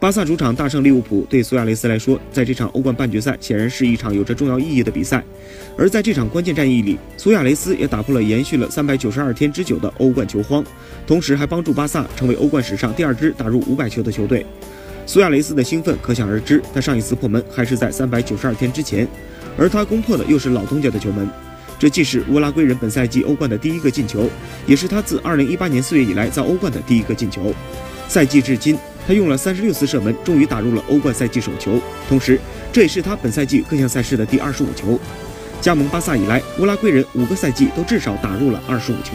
巴萨主场大胜利物浦，对苏亚雷斯来说，在这场欧冠半决赛显然是一场有着重要意义的比赛。而在这场关键战役里，苏亚雷斯也打破了延续了三百九十二天之久的欧冠球荒，同时还帮助巴萨成为欧冠史上第二支打入五百球的球队。苏亚雷斯的兴奋可想而知，他上一次破门还是在三百九十二天之前，而他攻破的又是老东家的球门。这既是乌拉圭人本赛季欧冠的第一个进球，也是他自二零一八年四月以来在欧冠的第一个进球。赛季至今。他用了三十六次射门，终于打入了欧冠赛季首球，同时这也是他本赛季各项赛事的第二十五球。加盟巴萨以来，乌拉圭人五个赛季都至少打入了二十五球。